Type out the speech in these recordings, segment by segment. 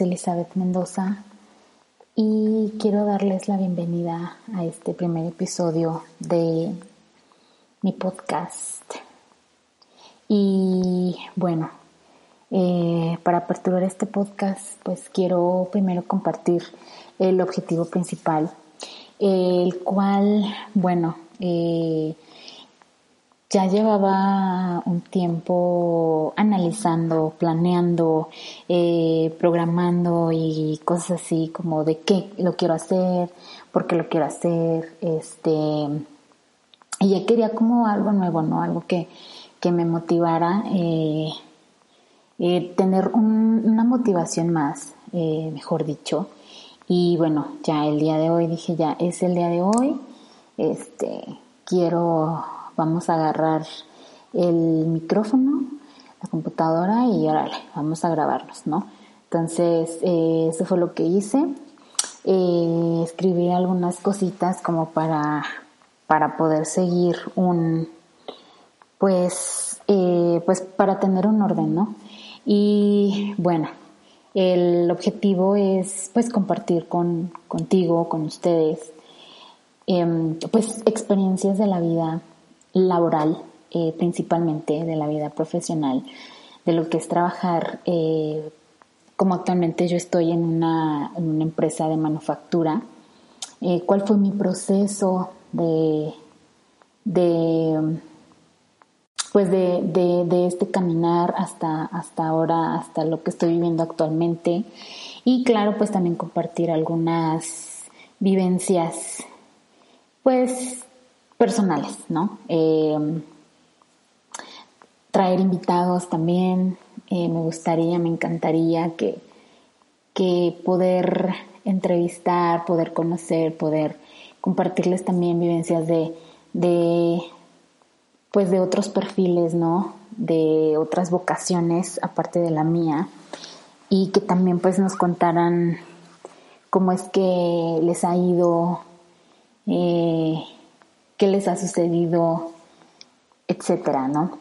Elizabeth Mendoza y quiero darles la bienvenida a este primer episodio de mi podcast. Y bueno, eh, para aperturar este podcast, pues quiero primero compartir el objetivo principal, el cual, bueno, eh, ya llevaba un tiempo analizando, planeando, eh, programando y cosas así como de qué lo quiero hacer, por qué lo quiero hacer, este, y ya quería como algo nuevo, ¿no? Algo que, que me motivara, eh, eh, tener una motivación más, mejor dicho. Y bueno, ya el día de hoy dije, ya es el día de hoy, este, quiero vamos a agarrar el micrófono, la computadora y órale, vamos a grabarnos, ¿no? Entonces, eh, eso fue lo que hice. Eh, escribí algunas cositas como para, para poder seguir un, pues, eh, pues para tener un orden, ¿no? Y bueno, el objetivo es pues compartir con, contigo, con ustedes, em, pues experiencias de la vida laboral, eh, principalmente de la vida profesional, de lo que es trabajar, eh, como actualmente yo estoy en una, en una empresa de manufactura, eh, cuál fue mi proceso de, de pues de, de, de, este caminar hasta, hasta ahora, hasta lo que estoy viviendo actualmente. Y claro, pues también compartir algunas vivencias, pues personales, ¿no? Eh, traer invitados también, eh, me gustaría, me encantaría que, que poder entrevistar, poder conocer, poder compartirles también vivencias de, de, pues de otros perfiles, ¿no? De otras vocaciones aparte de la mía y que también pues nos contaran cómo es que les ha ido eh, qué les ha sucedido, etcétera, ¿no?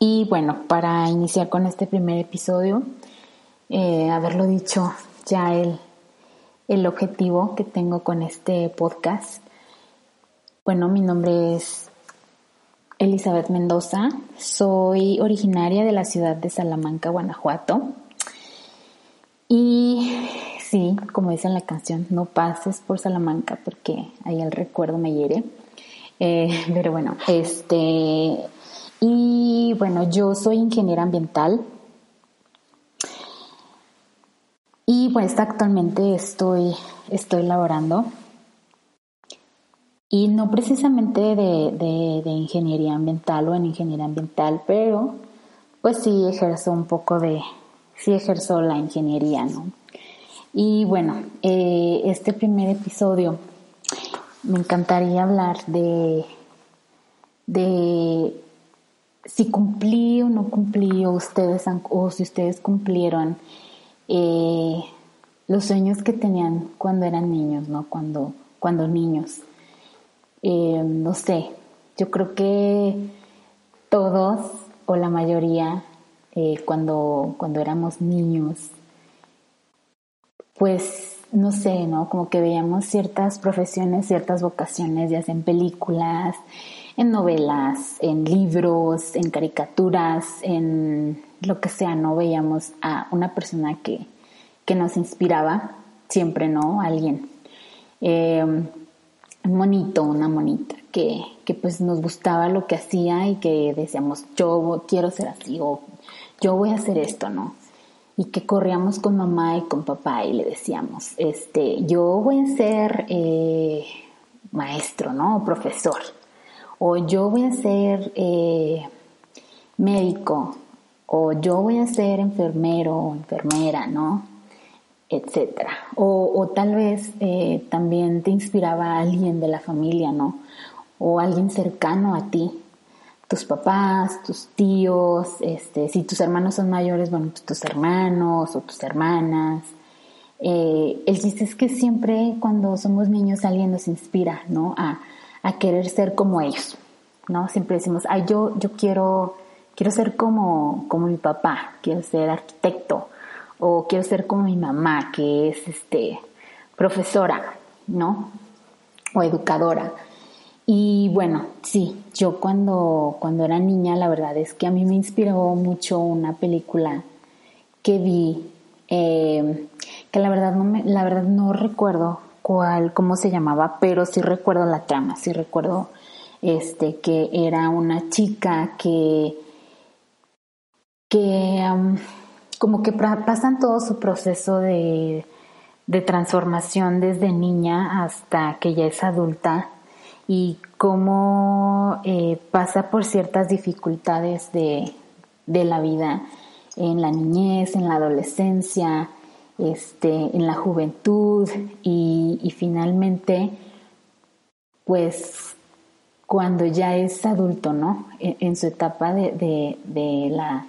Y bueno, para iniciar con este primer episodio, eh, haberlo dicho ya el, el objetivo que tengo con este podcast. Bueno, mi nombre es Elizabeth Mendoza, soy originaria de la ciudad de Salamanca, Guanajuato. Y como dice en la canción, no pases por Salamanca porque ahí el recuerdo me hiere. Eh, pero bueno, este, y bueno, yo soy ingeniera ambiental. Y pues actualmente estoy, estoy laborando. Y no precisamente de, de ingeniería ambiental o en ingeniería ambiental, pero pues sí ejerzo un poco de, sí ejerzo la ingeniería, ¿no? Y bueno, eh, este primer episodio me encantaría hablar de, de si cumplí o no cumplí o ustedes o si ustedes cumplieron eh, los sueños que tenían cuando eran niños, ¿no? Cuando, cuando niños. Eh, no sé, yo creo que todos o la mayoría cuando, cuando éramos niños pues no sé, ¿no? Como que veíamos ciertas profesiones, ciertas vocaciones, ya sea en películas, en novelas, en libros, en caricaturas, en lo que sea, ¿no? Veíamos a una persona que, que nos inspiraba, siempre, ¿no? Alguien. Eh, un monito, una monita, que, que pues nos gustaba lo que hacía y que decíamos, yo quiero ser así o yo voy a hacer esto, ¿no? Y que corríamos con mamá y con papá y le decíamos, este, yo voy a ser eh, maestro, ¿no? Profesor, o yo voy a ser eh, médico, o yo voy a ser enfermero o enfermera, ¿no? Etcétera. O, o tal vez eh, también te inspiraba a alguien de la familia, ¿no? O alguien cercano a ti tus papás, tus tíos, este, si tus hermanos son mayores, bueno, tus hermanos o tus hermanas. Eh, el chiste es que siempre cuando somos niños alguien nos inspira, ¿no? A, querer ser como ellos, ¿no? Siempre decimos, ay, yo, yo quiero, quiero ser como, como mi papá, quiero ser arquitecto, o quiero ser como mi mamá, que es este profesora, ¿no? O educadora. Y bueno, sí, yo cuando, cuando era niña, la verdad es que a mí me inspiró mucho una película que vi, eh, que la verdad no me, la verdad no recuerdo cuál, cómo se llamaba, pero sí recuerdo la trama, sí recuerdo este que era una chica que que como que pasan todo su proceso de, de transformación desde niña hasta que ya es adulta y cómo eh, pasa por ciertas dificultades de, de, la vida en la niñez, en la adolescencia, este, en la juventud y, finalmente, pues cuando ya es adulto, ¿no? En, su etapa de, de, la,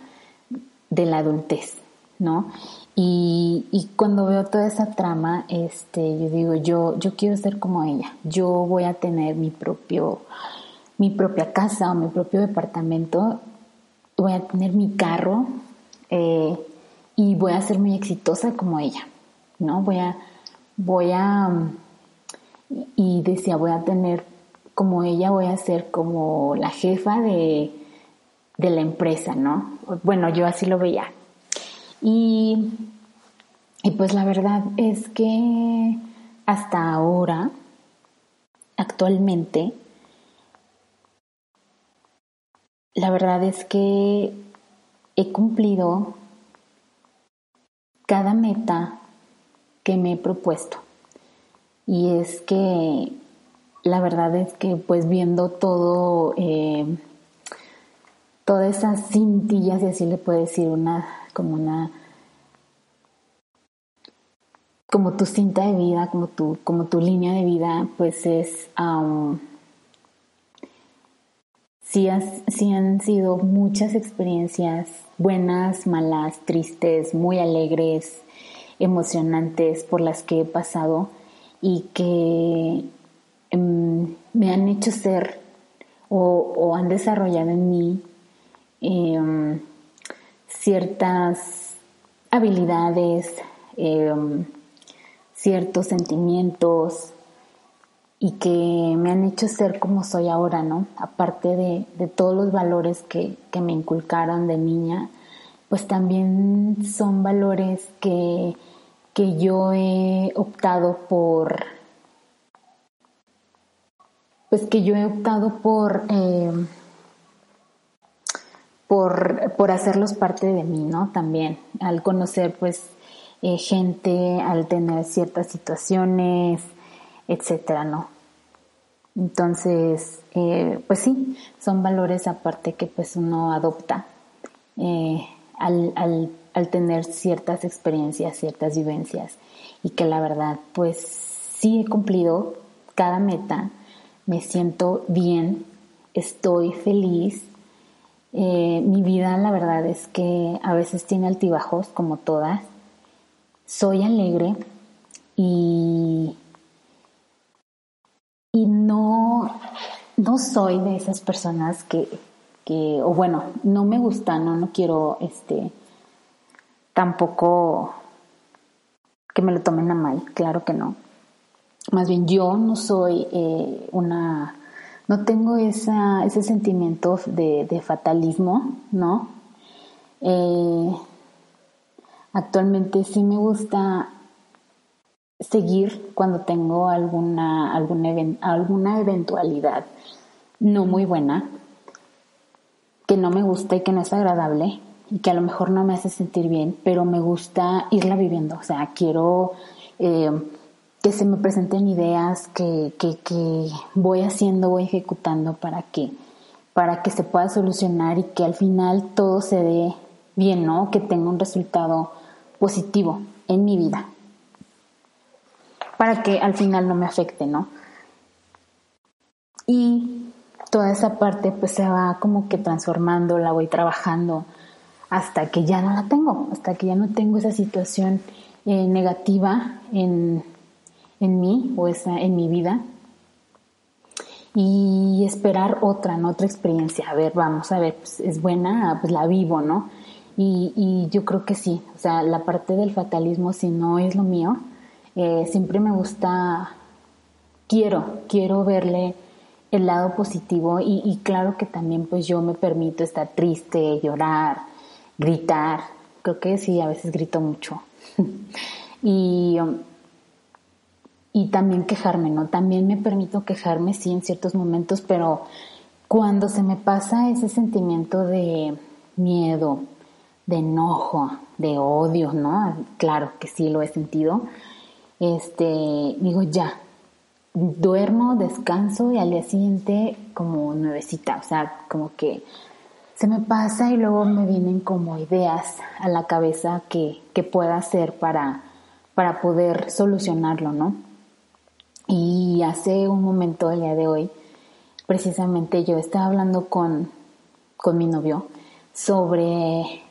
de la adultez, ¿no? Y, cuando veo toda esa trama, este, yo digo, yo, yo quiero ser como ella. Yo voy a tener mi propio, mi propia casa o mi propio departamento. Voy a tener mi carro eh, y voy a ser muy exitosa como ella, ¿no? Voy a, voy a, y decía, voy a tener como ella, voy a ser como la jefa de, de la empresa, ¿no? Bueno, yo así lo veía. Y, y pues la verdad es que hasta ahora, actualmente, la verdad es que he cumplido cada meta que me he propuesto. Y es que la verdad es que pues viendo todo, eh, todas esas cintillas, y así le puedo decir una como una como tu cinta de vida, como tu, como tu línea de vida, pues es um, sí, han sido muchas experiencias buenas, malas, tristes, muy alegres, emocionantes por las que he pasado y que em, me han hecho ser o, han desarrollado en mí em, ciertas habilidades, em, ciertos sentimientos y que me han hecho ser como soy ahora, ¿no? Aparte de, todos los valores que, me inculcaron de niña, pues también son valores que, que yo he optado por, pues que yo he optado por... Em, por, hacerlos parte de mí, ¿no? También, al conocer pues eh, gente, al tener ciertas situaciones, etcétera, ¿no? Entonces, eh, pues sí, son valores aparte que pues uno adopta eh, al, al tener ciertas experiencias, ciertas vivencias y que la verdad pues sí he cumplido cada meta, me siento bien, estoy feliz eh, mi vida, la verdad es que a veces tiene altibajos, como todas. Soy alegre y, y no, no soy de esas personas que, que, o bueno, no me gusta, no, no quiero, este, tampoco que me lo tomen a mal, claro que no. Más bien yo no soy eh, una no tengo esa, ese sentimiento de, fatalismo, ¿no? Eh, actualmente sí me gusta seguir cuando tengo alguna, alguna, alguna eventualidad no muy buena, que no me gusta y que no es agradable y que a lo mejor no me hace sentir bien, pero me gusta irla viviendo. O sea, quiero eh, que se me presenten ideas que, que, voy haciendo, voy ejecutando para que, para que se pueda solucionar y que al final todo se dé bien, ¿no? Que tenga un resultado positivo en mi vida. Para que al final no me afecte, ¿no? Y toda esa parte pues se va como que transformando, la voy trabajando hasta que ya no la tengo, hasta que ya no tengo esa situación eh, negativa en, en mí o esa, en mi vida. y esperar otra, ¿no? Otra experiencia. A ver, vamos a ver, pues es buena, pues la vivo, ¿no? Y, y yo creo que sí, o sea, la parte del fatalismo, si no es lo mío, eh, siempre me gusta, quiero, quiero verle el lado positivo y, y, claro que también pues yo me permito estar triste, llorar, gritar, creo que sí, a veces grito mucho. y, um, y también quejarme, ¿no? También me permito quejarme, sí, en ciertos momentos, pero cuando se me pasa ese sentimiento de miedo, de enojo, de odio, ¿no? Claro que sí lo he sentido. Este, digo, ya, duermo, descanso y al día siguiente como nuevecita, o sea, como que se me pasa y luego me vienen como ideas a la cabeza que, que pueda hacer para, para poder solucionarlo, ¿no? Y hace un momento, el día de hoy, precisamente yo estaba hablando con, con mi novio sobre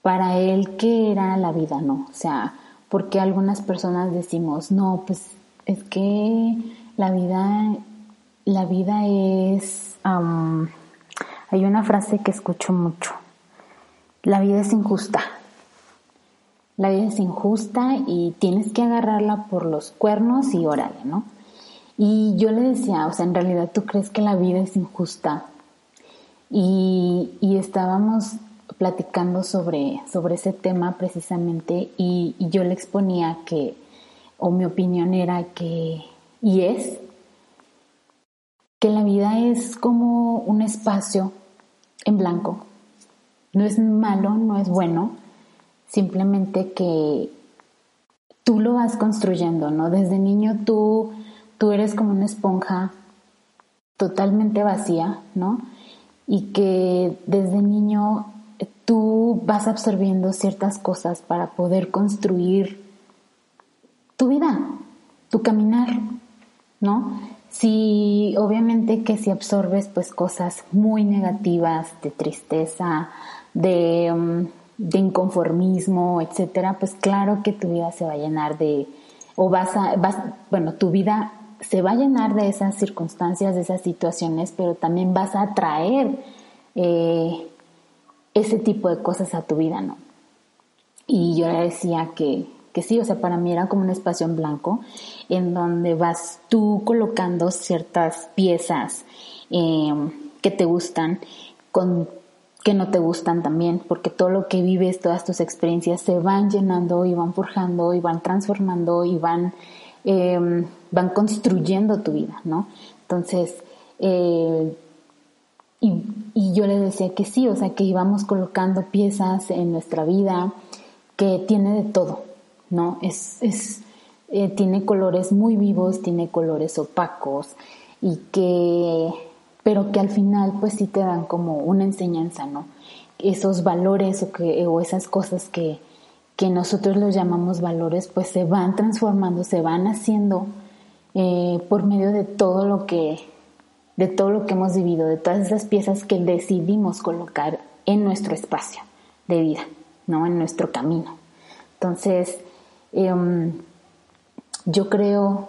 para él qué era la vida, ¿no? O sea, porque algunas personas decimos, no, pues es que la vida, la vida es, hay una frase que escucho mucho, la vida es injusta. La vida es injusta y tienes que agarrarla por los cuernos y órale, ¿no? Y yo le decía, o sea, en realidad tú crees que la vida es injusta. Y, y estábamos platicando sobre, sobre ese tema precisamente y, yo le exponía que, o mi opinión era que, y es, que la vida es como un espacio en blanco. No es malo, no es bueno, simplemente que tú lo vas construyendo, ¿no? Desde niño tú, tú eres como una esponja totalmente vacía, ¿no? Y que desde niño tú vas absorbiendo ciertas cosas para poder construir tu vida, tu caminar, ¿no? Si obviamente que si absorbes pues cosas muy negativas, de tristeza, de, um, de inconformismo, etcétera, pues claro que tu vida se va a llenar de, o vas a, vas, bueno, tu vida se va a llenar de esas circunstancias, de esas situaciones, pero también vas a atraer eh, ese tipo de cosas a tu vida, ¿no? Y yo le decía que, que sí, o sea, para mí era como un espacio en blanco en donde vas tú colocando ciertas piezas eh, que te gustan con que no te gustan también, porque todo lo que vives, todas tus experiencias se van llenando y van forjando y van transformando y van, eh, van construyendo tu vida, ¿no? Entonces, eh, y, y, yo le decía que sí, o sea, que íbamos colocando piezas en nuestra vida que tiene de todo, ¿no? Es, es, eh, tiene colores muy vivos, tiene colores opacos y que, pero que al final pues sí te dan como una enseñanza, ¿no? Esos valores o, que, o esas cosas que, que nosotros los llamamos valores pues se van transformando, se van haciendo eh, por medio de todo lo que de todo lo que hemos vivido, de todas esas piezas que decidimos colocar en nuestro espacio de vida, ¿no? En nuestro camino. Entonces, em, yo creo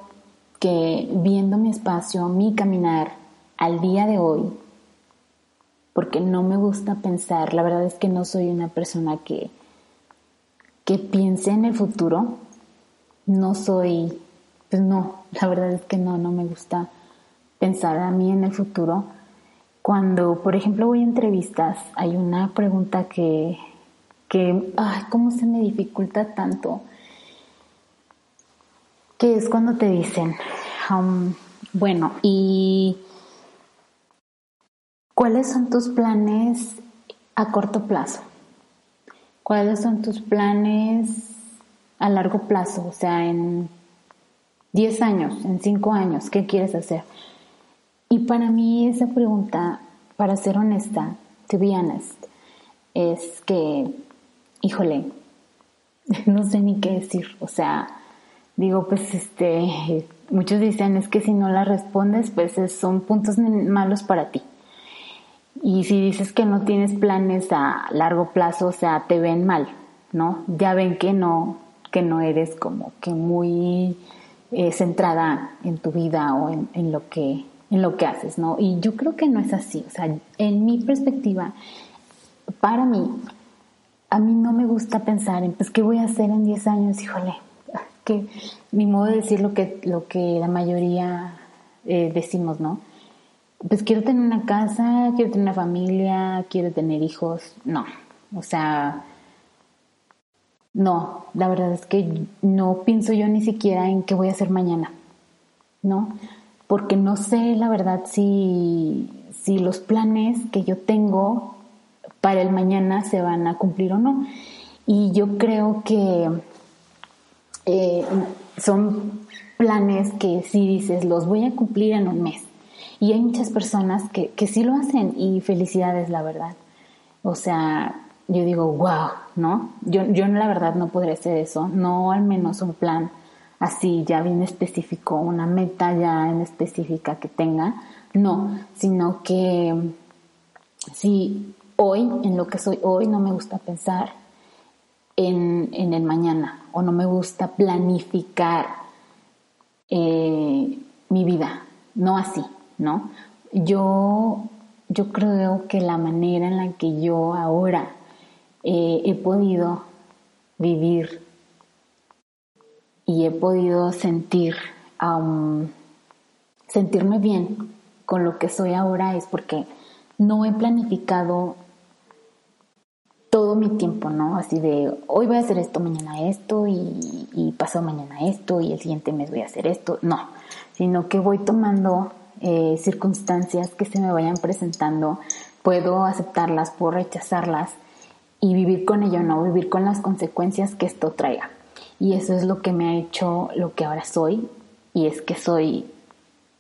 que viendo mi espacio, mi caminar al día de hoy, porque no me gusta pensar, la verdad es que no soy una persona que, que piense en el futuro, no soy, pues no, la verdad es que no, no me gusta pensar a mí en el futuro. Cuando, por ejemplo, voy a entrevistas, hay una pregunta que, que ay, ¿cómo se me dificulta tanto? Que es cuando te dicen, um, bueno, ¿y cuáles son tus planes a corto plazo? ¿Cuáles son tus planes a largo plazo? O sea, en 10 años, en 5 años, ¿qué quieres hacer? Y para mí esa pregunta, para ser honesta, to be honest, es que, híjole, no sé ni qué decir. O sea, digo, pues este, muchos dicen es que si no la respondes, pues son puntos malos para ti. Y si dices que no tienes planes a largo plazo, o sea, te ven mal, ¿no? Ya ven que no, que no eres como que muy eh, centrada en tu vida o en, en lo que en lo que haces, ¿no? Y yo creo que no es así, o sea, en mi perspectiva, para mí, a mí no me gusta pensar en, pues, ¿qué voy a hacer en 10 años? Híjole, que mi modo de decir lo que, lo que la mayoría eh, decimos, ¿no? Pues quiero tener una casa, quiero tener una familia, quiero tener hijos. No, o sea, no, la verdad es que no pienso yo ni siquiera en qué voy a hacer mañana, ¿no? Porque no sé, la verdad, si, si los planes que yo tengo para el mañana se van a cumplir o no. Y yo creo que eh, son planes que si dices, los voy a cumplir en un mes. Y hay muchas personas que, que sí lo hacen y felicidades, la verdad. O sea, yo digo, wow, ¿no? Yo, yo la verdad no podría hacer eso, no al menos un plan así ya bien específico, una meta ya en específica que tenga, no, sino que si hoy, en lo que soy hoy, no me gusta pensar en, en el mañana o no me gusta planificar eh, mi vida, no así, ¿no? Yo, yo creo que la manera en la que yo ahora eh, he podido vivir y he podido sentir, sentirme bien con lo que soy ahora es porque no he planificado todo mi tiempo, ¿no? Así de hoy voy a hacer esto, mañana esto y, y pasado mañana esto y el siguiente mes voy a hacer esto. No, sino que voy tomando eh, circunstancias que se me vayan presentando, puedo aceptarlas, puedo rechazarlas y vivir con ello, no vivir con las consecuencias que esto traiga. Y eso es lo que me ha hecho lo que ahora soy y es que soy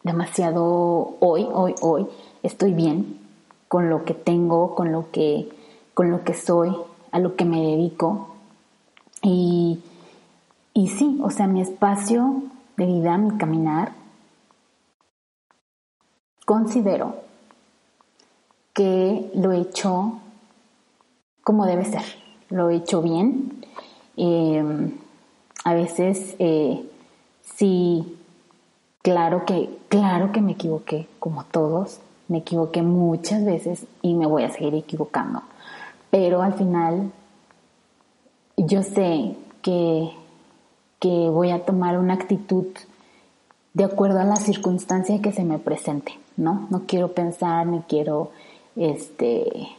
demasiado hoy, hoy, hoy, estoy bien con lo que tengo, con lo que, con lo que soy, a lo que me dedico. Y, y sí, o sea, mi espacio de vida, mi caminar, considero que lo he hecho como debe ser. Lo he hecho bien. Eh, a veces eh, sí, claro que, claro que me equivoqué, como todos. Me equivoqué muchas veces y me voy a seguir equivocando. Pero al final yo sé que, que voy a tomar una actitud de acuerdo a la circunstancia que se me presente, ¿no? No quiero pensar ni quiero este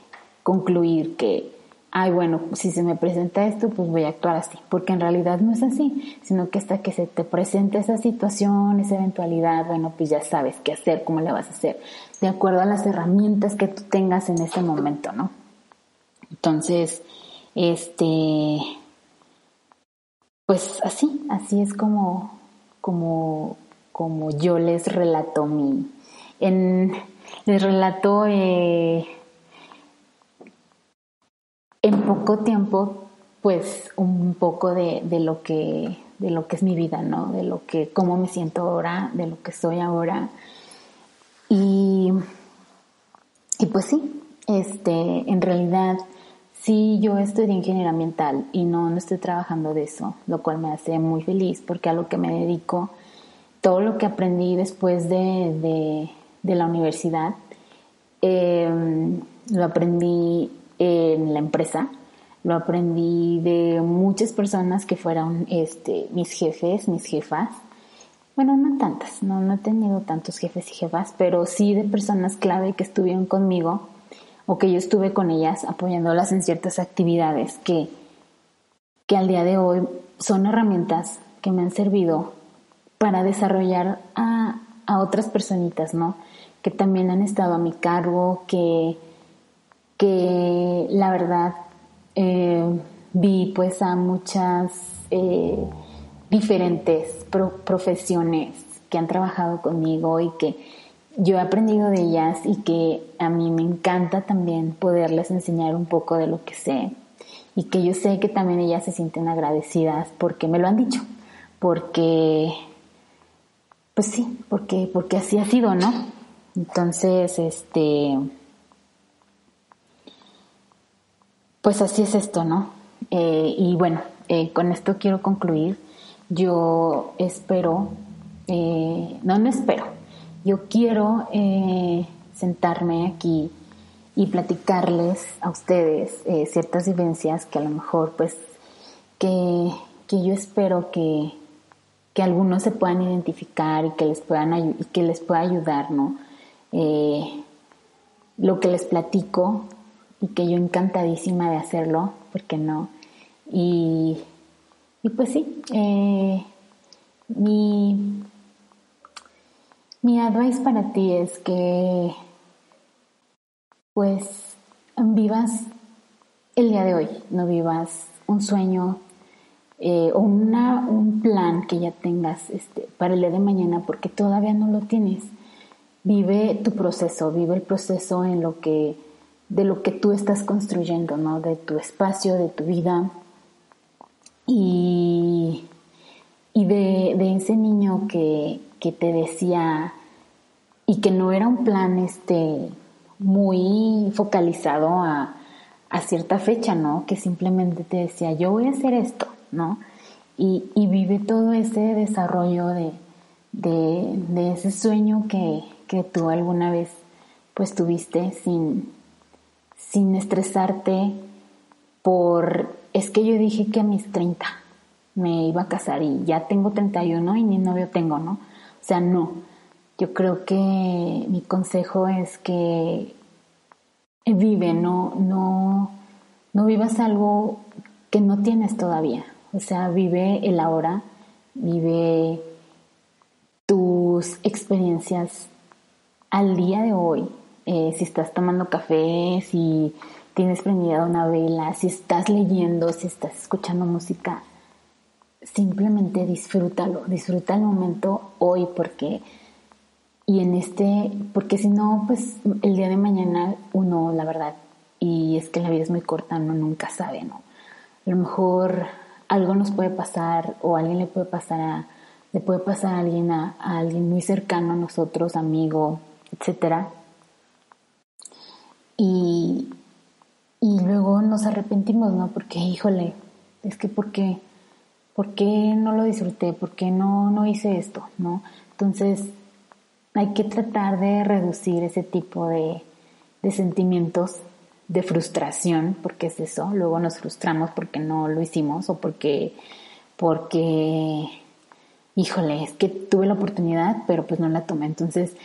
concluir que ay, bueno, si se me presenta esto, pues voy a actuar así, porque en realidad no es así, sino que hasta que se te presente esa situación, esa eventualidad, bueno, pues ya sabes qué hacer, cómo le vas a hacer, de acuerdo a las herramientas que tú tengas en ese momento, ¿no? Entonces, este, pues así, así es como, como, como yo les relato mi, en, les relato, eh, en poco tiempo, pues un poco de, lo que de lo que es mi vida, ¿no? De lo que, cómo me siento ahora, de lo que soy ahora. Y, y pues sí, este, en realidad, sí, yo estudié ingeniería ambiental y no, no estoy trabajando de eso, lo cual me hace muy feliz porque a lo que me dedico, todo lo que aprendí después de, de, la universidad, em, lo aprendí en la empresa. Lo aprendí de muchas personas que fueron este, mis jefes, mis jefas. Bueno, no tantas, no, no he tenido tantos jefes y jefas, pero sí de personas clave que estuvieron conmigo o que yo estuve con ellas apoyándolas en ciertas actividades que, que al día de hoy son herramientas que me han servido para desarrollar a, a otras personitas, ¿no? Que también han estado a mi cargo, que que la verdad eh, vi pues a muchas eh, diferentes profesiones que han trabajado conmigo y que yo he aprendido de ellas y que a mí me encanta también poderles enseñar un poco de lo que sé y que yo sé que también ellas se sienten agradecidas porque me lo han dicho, porque pues sí, porque porque así ha sido, ¿no? Entonces, este Pues así es esto, ¿no? Eh, y bueno, eh, con esto quiero concluir. Yo espero, eh, no, no espero. yo quiero eh, sentarme aquí y platicarles a ustedes ciertas vivencias que a lo mejor pues que, que yo espero que, que, algunos se puedan identificar y que les puedan y que les pueda ayudar, ¿no? Eh, lo que les platico y que yo encantadísima de hacerlo, porque no? Y, y pues sí, eh, mi, mi advice para ti es que pues vivas el día de hoy, no vivas un sueño eh, o una, un plan que ya tengas este, para el día de mañana porque todavía no lo tienes. Vive tu proceso, vive el proceso en lo que, de lo que tú estás construyendo, ¿no? De tu espacio, de tu vida y, y de, de ese niño que, que te decía y que no era un plan este muy focalizado a, a, cierta fecha, ¿no? Que simplemente te decía, yo voy a hacer esto, ¿no? Y, y vive todo ese desarrollo de, de, ese sueño que, que, tú alguna vez pues tuviste sin, sin estresarte por, es que yo dije que a mis 30 me iba a casar y ya tengo 31 y ni novio tengo, ¿no? O sea, no yo creo que mi consejo es que vive, no, no, no vivas algo que no tienes todavía. O sea, vive el ahora, vive tus experiencias al día de hoy. Eh, si estás tomando café, si tienes prendida una vela, si estás leyendo, si estás escuchando música, simplemente disfrútalo, disfruta el momento hoy porque y en este, porque si no, pues el día de mañana uno, la verdad, y es que la vida es muy corta, uno nunca sabe, ¿no? A lo mejor algo nos puede pasar o alguien le puede pasar a, le puede pasar a alguien, a, alguien muy cercano a nosotros, amigo, etcétera. Y, y luego nos arrepentimos, ¿no? Porque, híjole, es que ¿por qué? ¿Por qué no lo disfruté? ¿Por qué no, no hice esto? ¿No? Entonces, hay que tratar de reducir ese tipo de, sentimientos de frustración, porque es eso, luego nos frustramos porque no lo hicimos o porque, porque, híjole, es que tuve la oportunidad, pero pues no la tomé. Entonces,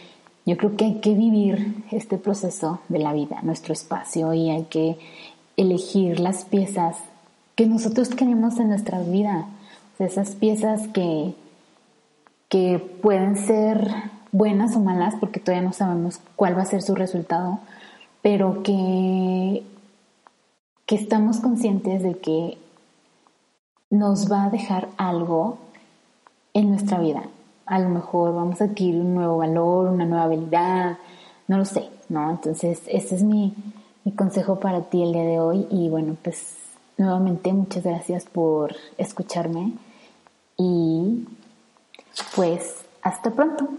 yo creo que hay que vivir este proceso de la vida, nuestro espacio, y hay que elegir las piezas que nosotros queremos en nuestra vida. esas piezas que, que pueden ser buenas o malas, porque todavía no sabemos cuál va a ser su resultado, pero que, que estamos conscientes de que nos va a dejar algo en nuestra vida. A lo mejor vamos a adquirir un nuevo valor, una nueva habilidad, no lo sé, ¿no? Entonces, este es mi, mi consejo para ti el día de hoy y bueno, pues nuevamente muchas gracias por escucharme y pues hasta pronto.